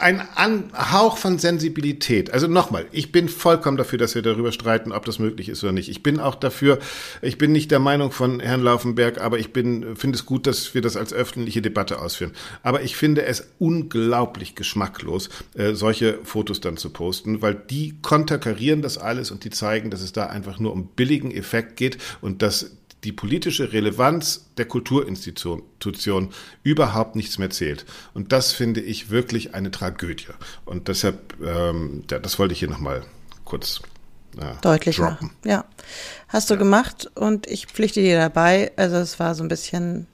A: ein An Hauch von Sensibilität. Also nochmal, ich bin vollkommen dafür, dass wir darüber streiten, ob das möglich ist oder nicht. Ich bin auch dafür, ich bin nicht der Meinung von Herrn Laufenberg, aber ich bin, finde es gut, dass wir das als öffentliche Debatte ausführen. Aber ich finde es unglaublich geschmacklos, äh, solche Fotos dann zu posten, weil die konterkarieren das alles und die zeigen, dass es da einfach nur um billigen Effekt geht und dass die politische Relevanz der Kulturinstitution überhaupt nichts mehr zählt. Und das finde ich wirklich eine Tragödie. Und deshalb, ähm, ja, das wollte ich hier nochmal kurz
B: äh, deutlich droppen. machen. Ja, hast du ja. gemacht und ich pflichte dir dabei. Also es war so ein bisschen,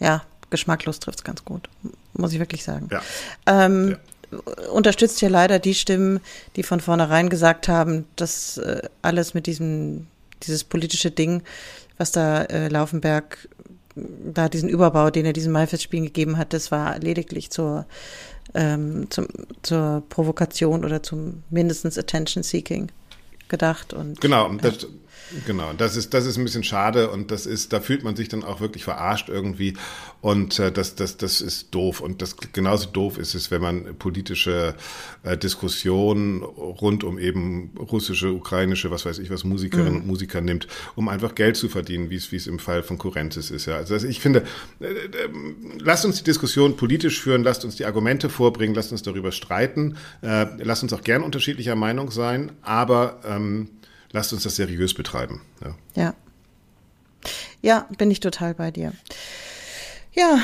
B: ja, geschmacklos trifft es ganz gut, muss ich wirklich sagen. Ja. Ähm, ja unterstützt hier leider die Stimmen, die von vornherein gesagt haben, dass äh, alles mit diesem, dieses politische Ding was da äh, Laufenberg da diesen Überbau, den er diesen Maifestspielen gegeben hat, das war lediglich zur, ähm, zum, zur Provokation oder zum mindestens Attention Seeking gedacht. Und,
A: genau, das, Genau, das ist, das ist ein bisschen schade und das ist, da fühlt man sich dann auch wirklich verarscht irgendwie und äh, das, das, das ist doof und das genauso doof ist es, wenn man politische äh, Diskussionen rund um eben russische, ukrainische, was weiß ich was, Musikerinnen mhm. und Musiker nimmt, um einfach Geld zu verdienen, wie es, wie es im Fall von Kurrentis ist. Ja. Also ich finde, äh, äh, lasst uns die Diskussion politisch führen, lasst uns die Argumente vorbringen, lasst uns darüber streiten, äh, lasst uns auch gern unterschiedlicher Meinung sein, aber ähm, lasst uns das seriös betreiben.
B: Ja. ja. Ja, bin ich total bei dir. Ja.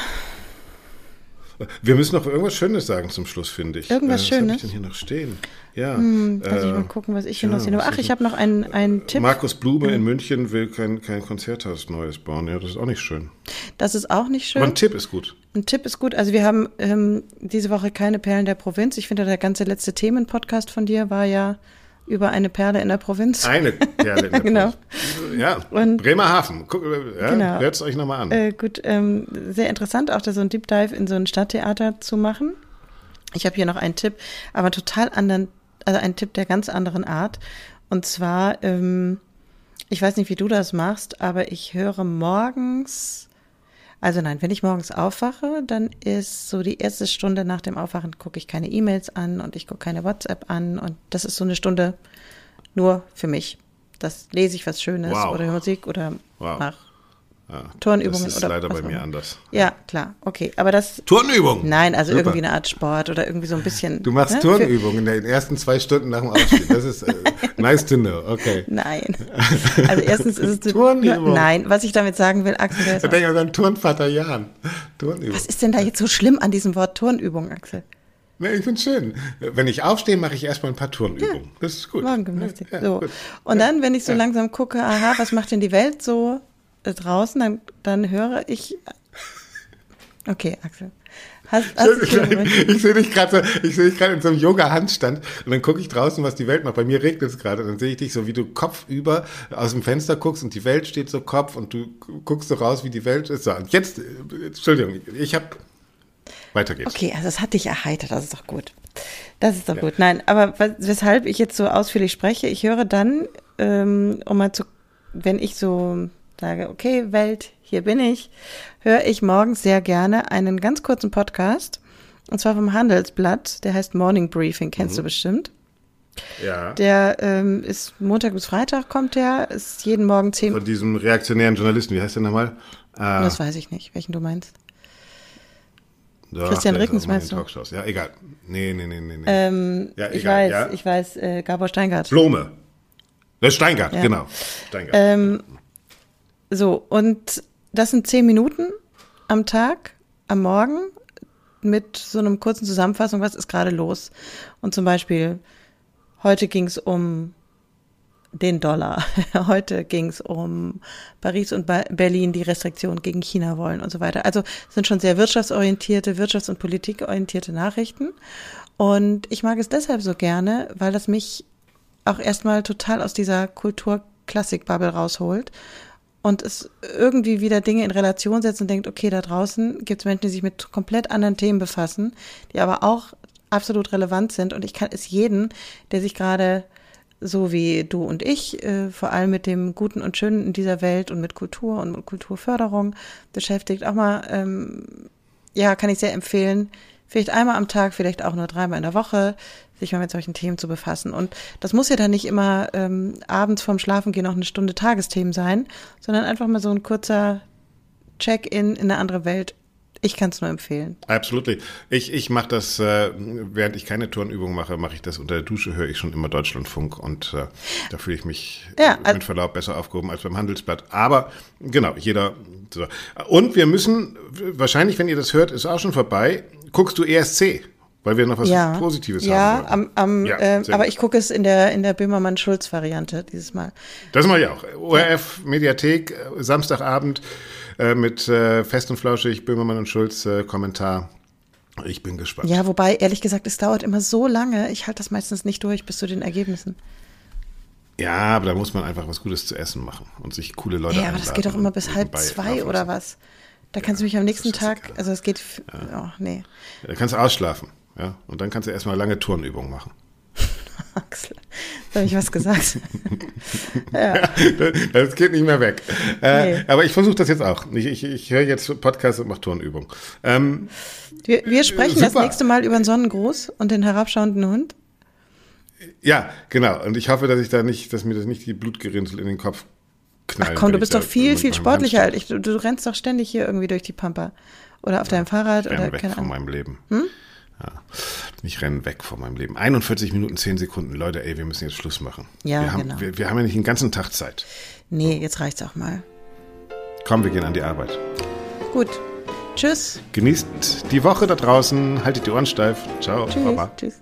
A: Wir müssen noch irgendwas Schönes sagen zum Schluss, finde ich.
B: Irgendwas
A: äh,
B: Schönes. Was
A: ich denn hier noch stehen? Ja.
B: Hm, lass äh, ich mal gucken, was ich hier ja, noch sehe. Ach, ich habe noch einen, einen Tipp.
A: Markus Blume in München will kein, kein Konzerthaus Neues bauen. Ja, das ist auch nicht schön.
B: Das ist auch nicht schön.
A: Aber ein Tipp ist gut.
B: Ein Tipp ist gut. Also wir haben ähm, diese Woche keine Perlen der Provinz. Ich finde, der ganze letzte Themenpodcast von dir war ja über eine Perle in der Provinz.
A: Eine Perle in der <laughs> genau. Provinz. Ja, und, Bremerhaven. Guck, ja, genau. Hört es euch nochmal an.
B: Äh, gut, ähm, sehr interessant, auch da so ein Deep Dive in so ein Stadttheater zu machen. Ich habe hier noch einen Tipp, aber total anderen, also einen Tipp der ganz anderen Art. Und zwar, ähm, ich weiß nicht, wie du das machst, aber ich höre morgens also nein, wenn ich morgens aufwache, dann ist so die erste Stunde nach dem Aufwachen, gucke ich keine E-Mails an und ich gucke keine WhatsApp an und das ist so eine Stunde nur für mich. Das lese ich was Schönes wow. oder Musik oder wow. mach ja, Turnübungen
A: das ist oder leider bei mir anders.
B: Ja, klar, okay. Aber das.
A: Turnübung!
B: Nein, also Super. irgendwie eine Art Sport oder irgendwie so ein bisschen.
A: Du machst ne? Turnübungen in den ersten zwei Stunden nach dem Aufstehen. Das ist äh, <laughs> nice to know, okay.
B: Nein. Also erstens ist es. <laughs> Turnübung. Nein, was ich damit sagen will, Axel.
A: Ich denke an Turnvater Jan.
B: Turnübung. Was ist denn da jetzt so schlimm an diesem Wort Turnübung, Axel?
A: Nee, ich finde schön. Wenn ich aufstehe, mache ich erstmal ein paar Turnübungen. Ja, das ist gut.
B: Morgengymnastik. Ja, so. Gut. Und dann, wenn ich so ja. langsam gucke, aha, was macht denn die Welt so? Draußen, dann, dann höre ich. Okay, Axel.
A: Hast, hast ich, <laughs> ich sehe dich gerade so, ich sehe dich gerade in so einem Yoga-Handstand und dann gucke ich draußen, was die Welt macht. Bei mir regnet es gerade. Dann sehe ich dich so, wie du kopfüber aus dem Fenster guckst und die Welt steht so Kopf und du guckst so raus, wie die Welt ist. So, und jetzt, Entschuldigung, ich habe weiter geht's.
B: Okay, also es hat dich erheitert, das ist doch gut. Das ist doch ja. gut. Nein, aber weshalb ich jetzt so ausführlich spreche, ich höre dann, ähm, um mal zu, wenn ich so sage, okay, Welt, hier bin ich, höre ich morgens sehr gerne einen ganz kurzen Podcast. Und zwar vom Handelsblatt, der heißt Morning Briefing, kennst mhm. du bestimmt.
A: Ja.
B: Der ähm, ist Montag bis Freitag kommt der, ist jeden Morgen zehn.
A: Von diesem reaktionären Journalisten, wie heißt der nochmal?
B: Äh, das weiß ich nicht, welchen du meinst. Doch, Christian Rickens meinst du?
A: Talkshows. Ja, egal. Nee, nee, nee, nee. nee.
B: Ähm, ja, ich weiß, ja? ich weiß, äh, Gabor Steingart.
A: Blome. Steingart, ja. genau.
B: Steingart. Ähm, so, und das sind zehn Minuten am Tag, am Morgen, mit so einem kurzen Zusammenfassung, was ist gerade los. Und zum Beispiel, heute ging es um den Dollar. <laughs> Heute ging es um Paris und Berlin, die Restriktionen gegen China wollen und so weiter. Also sind schon sehr wirtschaftsorientierte, wirtschafts- und politikorientierte Nachrichten. Und ich mag es deshalb so gerne, weil das mich auch erstmal total aus dieser Kultur Klassikbubble rausholt und es irgendwie wieder Dinge in Relation setzt und denkt, okay, da draußen gibt es Menschen, die sich mit komplett anderen Themen befassen, die aber auch absolut relevant sind. Und ich kann es jeden, der sich gerade so wie du und ich, äh, vor allem mit dem Guten und Schönen in dieser Welt und mit Kultur und mit Kulturförderung beschäftigt, auch mal, ähm, ja, kann ich sehr empfehlen, vielleicht einmal am Tag, vielleicht auch nur dreimal in der Woche, sich mal mit solchen Themen zu befassen. Und das muss ja dann nicht immer ähm, abends vorm Schlafengehen noch eine Stunde Tagesthemen sein, sondern einfach mal so ein kurzer Check-in in eine andere Welt ich kann es nur empfehlen.
A: Absolut. Ich, ich mache das, äh, während ich keine Turnübung mache, mache ich das unter der Dusche, höre ich schon immer Deutschlandfunk und äh, da fühle ich mich ja, also, mit Verlaub besser aufgehoben als beim Handelsblatt. Aber genau, jeder. So. Und wir müssen, wahrscheinlich, wenn ihr das hört, ist auch schon vorbei, guckst du ESC. Weil wir noch was
B: ja,
A: Positives
B: ja,
A: haben.
B: Am, am, ja, äh, aber ich gucke es in der, in der Böhmermann-Schulz-Variante dieses Mal.
A: Das mache ich auch. ORF Mediathek, äh, Samstagabend. Äh, mit äh, Fest und Flauschig, Böhmermann und Schulz äh, Kommentar. Ich bin gespannt.
B: Ja, wobei, ehrlich gesagt, es dauert immer so lange. Ich halte das meistens nicht durch bis zu den Ergebnissen.
A: Ja, aber da muss man einfach was Gutes zu essen machen und sich coole Leute
B: Ja, aber das geht doch immer bis halb zwei oder was. Da kannst ja, du mich am nächsten Tag, also es geht, ja. oh, nee.
A: Da kannst du ausschlafen, ja. Und dann kannst du erstmal lange Turnübungen machen. <laughs>
B: Axel. Habe ich was gesagt? <laughs>
A: ja. Das geht nicht mehr weg. Äh, nee. Aber ich versuche das jetzt auch. Ich, ich, ich höre jetzt Podcast und mache Turnübung. Ähm,
B: wir, wir sprechen super. das nächste Mal über den Sonnengruß und den herabschauenden Hund.
A: Ja, genau. Und ich hoffe, dass ich da nicht, dass mir das nicht die Blutgerinnsel in den Kopf knallt.
B: Ach komm, du bist doch viel, viel sportlicher ich. Du, du, rennst doch ständig hier irgendwie durch die Pampa. Oder auf ja, deinem Fahrrad. Ich oder
A: weg keine von Ahnung. meinem Leben. Hm? Ja. Ich renne weg von meinem Leben. 41 Minuten, 10 Sekunden. Leute, ey, wir müssen jetzt Schluss machen.
B: Ja,
A: wir haben,
B: genau.
A: Wir, wir haben ja nicht den ganzen Tag Zeit.
B: Nee, jetzt reicht's auch mal.
A: Komm, wir gehen an die Arbeit.
B: Gut. Tschüss.
A: Genießt die Woche da draußen. Haltet die Ohren steif. Ciao.
B: Tschüss. Baba. Tschüss.